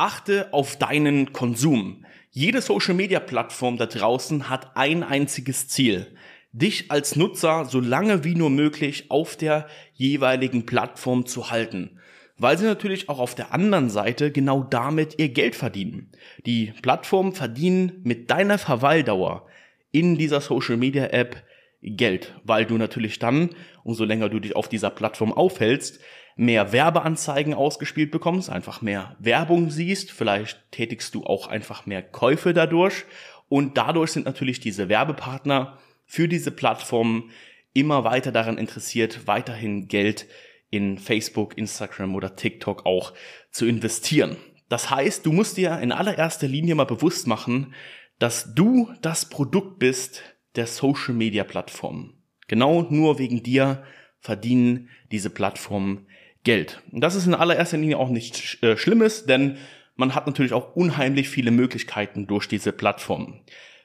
Achte auf deinen Konsum. Jede Social-Media-Plattform da draußen hat ein einziges Ziel. Dich als Nutzer so lange wie nur möglich auf der jeweiligen Plattform zu halten. Weil sie natürlich auch auf der anderen Seite genau damit ihr Geld verdienen. Die Plattformen verdienen mit deiner Verweildauer in dieser Social-Media-App Geld, weil du natürlich dann, umso länger du dich auf dieser Plattform aufhältst, mehr Werbeanzeigen ausgespielt bekommst, einfach mehr Werbung siehst, vielleicht tätigst du auch einfach mehr Käufe dadurch und dadurch sind natürlich diese Werbepartner für diese Plattformen immer weiter daran interessiert, weiterhin Geld in Facebook, Instagram oder TikTok auch zu investieren. Das heißt, du musst dir in allererster Linie mal bewusst machen, dass du das Produkt bist der Social Media Plattformen. Genau nur wegen dir verdienen diese Plattformen Geld. Und das ist in allererster Linie auch nichts äh, Schlimmes, denn man hat natürlich auch unheimlich viele Möglichkeiten durch diese Plattformen,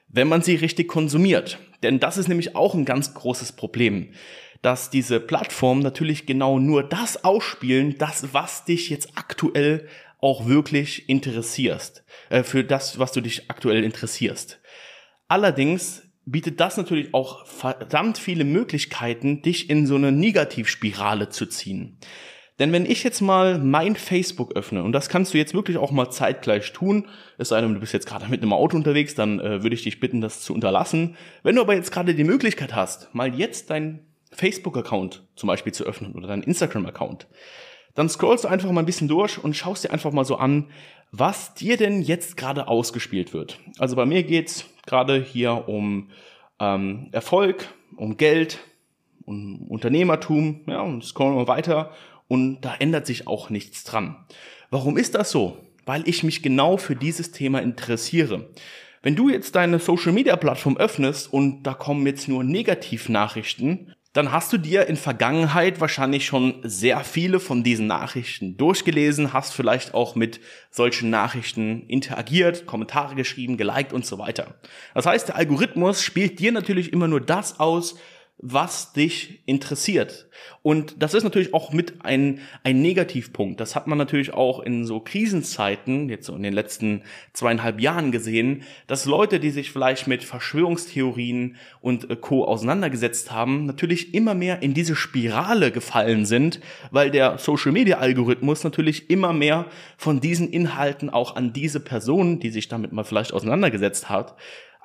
wenn man sie richtig konsumiert. Denn das ist nämlich auch ein ganz großes Problem, dass diese Plattformen natürlich genau nur das ausspielen, das, was dich jetzt aktuell auch wirklich interessierst, äh, für das, was du dich aktuell interessierst. Allerdings bietet das natürlich auch verdammt viele Möglichkeiten, dich in so eine Negativspirale zu ziehen. Denn wenn ich jetzt mal mein Facebook öffne, und das kannst du jetzt wirklich auch mal zeitgleich tun, es sei denn, du bist jetzt gerade mit einem Auto unterwegs, dann äh, würde ich dich bitten, das zu unterlassen. Wenn du aber jetzt gerade die Möglichkeit hast, mal jetzt dein Facebook-Account zum Beispiel zu öffnen oder deinen Instagram-Account, dann scrollst du einfach mal ein bisschen durch und schaust dir einfach mal so an, was dir denn jetzt gerade ausgespielt wird. Also bei mir geht's gerade hier um ähm, Erfolg, um Geld, um Unternehmertum, ja, und scrollen wir weiter und da ändert sich auch nichts dran. Warum ist das so? Weil ich mich genau für dieses Thema interessiere. Wenn du jetzt deine Social Media Plattform öffnest und da kommen jetzt nur Negativnachrichten, dann hast du dir in Vergangenheit wahrscheinlich schon sehr viele von diesen Nachrichten durchgelesen, hast vielleicht auch mit solchen Nachrichten interagiert, Kommentare geschrieben, geliked und so weiter. Das heißt, der Algorithmus spielt dir natürlich immer nur das aus, was dich interessiert. Und das ist natürlich auch mit ein, ein Negativpunkt. Das hat man natürlich auch in so Krisenzeiten, jetzt so in den letzten zweieinhalb Jahren gesehen, dass Leute, die sich vielleicht mit Verschwörungstheorien und äh, Co. auseinandergesetzt haben, natürlich immer mehr in diese Spirale gefallen sind, weil der Social Media Algorithmus natürlich immer mehr von diesen Inhalten auch an diese Person, die sich damit mal vielleicht auseinandergesetzt hat,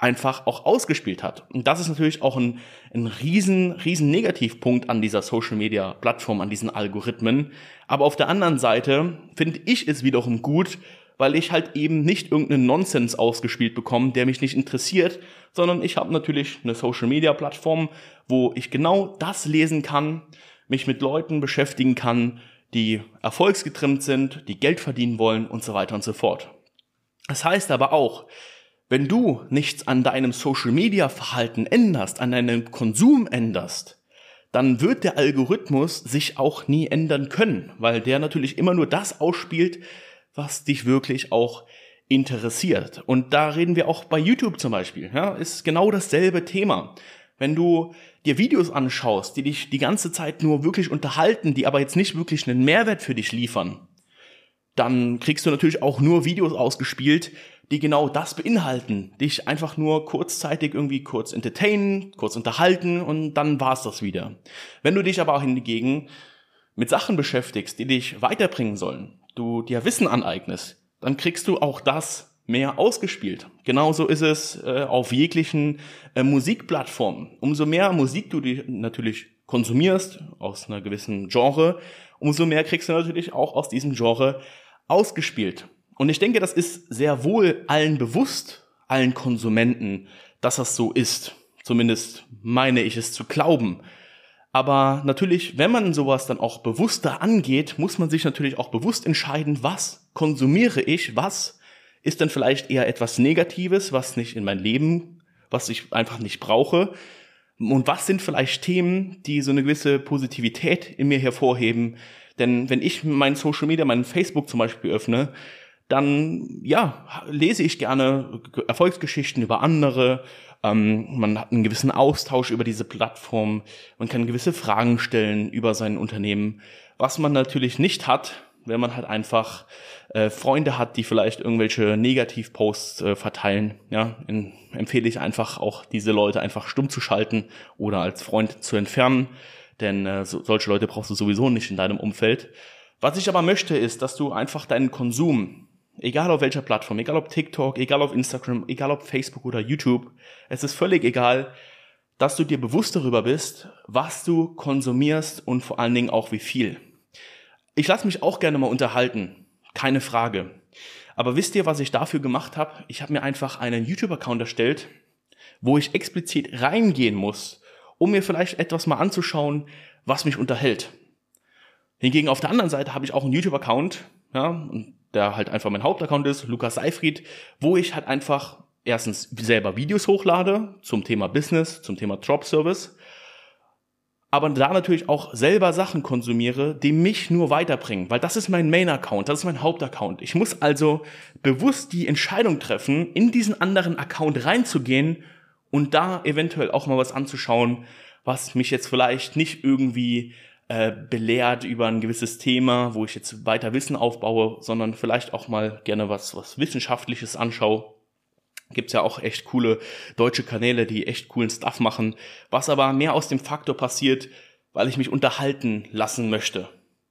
einfach auch ausgespielt hat. Und das ist natürlich auch ein, ein riesen, riesen Negativpunkt an dieser Social Media Plattform, an diesen Algorithmen. Aber auf der anderen Seite finde ich es wiederum gut, weil ich halt eben nicht irgendeinen Nonsens ausgespielt bekomme, der mich nicht interessiert, sondern ich habe natürlich eine Social Media Plattform, wo ich genau das lesen kann, mich mit Leuten beschäftigen kann, die erfolgsgetrimmt sind, die Geld verdienen wollen und so weiter und so fort. Das heißt aber auch, wenn du nichts an deinem Social-Media-Verhalten änderst, an deinem Konsum änderst, dann wird der Algorithmus sich auch nie ändern können, weil der natürlich immer nur das ausspielt, was dich wirklich auch interessiert. Und da reden wir auch bei YouTube zum Beispiel. Ja, ist genau dasselbe Thema. Wenn du dir Videos anschaust, die dich die ganze Zeit nur wirklich unterhalten, die aber jetzt nicht wirklich einen Mehrwert für dich liefern, dann kriegst du natürlich auch nur Videos ausgespielt, die genau das beinhalten. Dich einfach nur kurzzeitig irgendwie kurz entertainen, kurz unterhalten und dann war's das wieder. Wenn du dich aber auch hingegen mit Sachen beschäftigst, die dich weiterbringen sollen, du dir Wissen aneignest, dann kriegst du auch das mehr ausgespielt. Genauso ist es äh, auf jeglichen äh, Musikplattformen. Umso mehr Musik du die natürlich konsumierst aus einer gewissen Genre, umso mehr kriegst du natürlich auch aus diesem Genre ausgespielt. Und ich denke, das ist sehr wohl allen bewusst, allen Konsumenten, dass das so ist. Zumindest meine ich es zu glauben. Aber natürlich, wenn man sowas dann auch bewusster angeht, muss man sich natürlich auch bewusst entscheiden, was konsumiere ich, was ist denn vielleicht eher etwas Negatives, was nicht in mein Leben, was ich einfach nicht brauche. Und was sind vielleicht Themen, die so eine gewisse Positivität in mir hervorheben? Denn wenn ich mein Social Media, meinen Facebook zum Beispiel öffne, dann ja, lese ich gerne Erfolgsgeschichten über andere. Ähm, man hat einen gewissen Austausch über diese Plattform. Man kann gewisse Fragen stellen über sein Unternehmen. Was man natürlich nicht hat, wenn man halt einfach äh, Freunde hat, die vielleicht irgendwelche Negativposts äh, verteilen. Ja, in, empfehle ich einfach auch diese Leute einfach stumm zu schalten oder als Freund zu entfernen, denn äh, so, solche Leute brauchst du sowieso nicht in deinem Umfeld. Was ich aber möchte, ist, dass du einfach deinen Konsum, egal auf welcher Plattform, egal ob TikTok, egal auf Instagram, egal ob Facebook oder YouTube, es ist völlig egal, dass du dir bewusst darüber bist, was du konsumierst und vor allen Dingen auch wie viel. Ich lasse mich auch gerne mal unterhalten, keine Frage. Aber wisst ihr, was ich dafür gemacht habe? Ich habe mir einfach einen YouTube-Account erstellt, wo ich explizit reingehen muss, um mir vielleicht etwas mal anzuschauen, was mich unterhält. Hingegen auf der anderen Seite habe ich auch einen YouTube-Account, ja, der halt einfach mein Hauptaccount ist, Lukas Seifried, wo ich halt einfach erstens selber Videos hochlade zum Thema Business, zum Thema Drop Service, aber da natürlich auch selber Sachen konsumiere, die mich nur weiterbringen, weil das ist mein Main-Account, das ist mein Hauptaccount. Ich muss also bewusst die Entscheidung treffen, in diesen anderen Account reinzugehen und da eventuell auch mal was anzuschauen, was mich jetzt vielleicht nicht irgendwie äh, belehrt über ein gewisses Thema, wo ich jetzt weiter Wissen aufbaue, sondern vielleicht auch mal gerne was, was Wissenschaftliches anschaue Gibt's ja auch echt coole deutsche Kanäle, die echt coolen Stuff machen, was aber mehr aus dem Faktor passiert, weil ich mich unterhalten lassen möchte.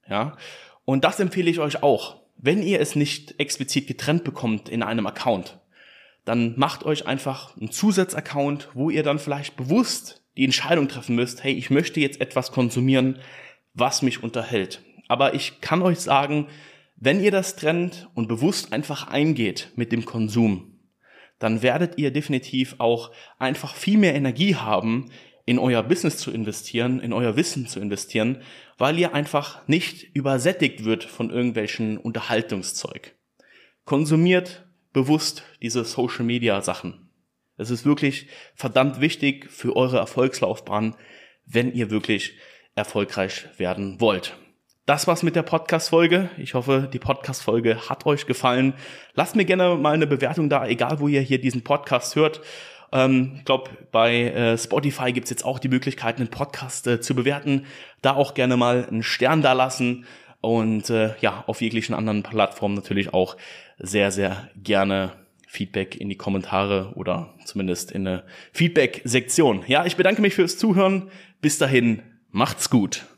Ja? Und das empfehle ich euch auch. Wenn ihr es nicht explizit getrennt bekommt in einem Account, dann macht euch einfach einen Zusatzaccount, wo ihr dann vielleicht bewusst die Entscheidung treffen müsst, hey, ich möchte jetzt etwas konsumieren, was mich unterhält. Aber ich kann euch sagen, wenn ihr das trennt und bewusst einfach eingeht mit dem Konsum, dann werdet ihr definitiv auch einfach viel mehr Energie haben, in euer Business zu investieren, in euer Wissen zu investieren, weil ihr einfach nicht übersättigt wird von irgendwelchen Unterhaltungszeug. Konsumiert bewusst diese Social Media Sachen. Es ist wirklich verdammt wichtig für eure Erfolgslaufbahn, wenn ihr wirklich erfolgreich werden wollt. Das war's mit der Podcast-Folge. Ich hoffe, die Podcast-Folge hat euch gefallen. Lasst mir gerne mal eine Bewertung da, egal wo ihr hier diesen Podcast hört. Ähm, ich glaube, bei äh, Spotify gibt's jetzt auch die Möglichkeit, einen Podcast äh, zu bewerten. Da auch gerne mal einen Stern da lassen. Und äh, ja, auf jeglichen anderen Plattformen natürlich auch sehr, sehr gerne Feedback in die Kommentare oder zumindest in eine Feedback-Sektion. Ja, ich bedanke mich fürs Zuhören. Bis dahin, macht's gut.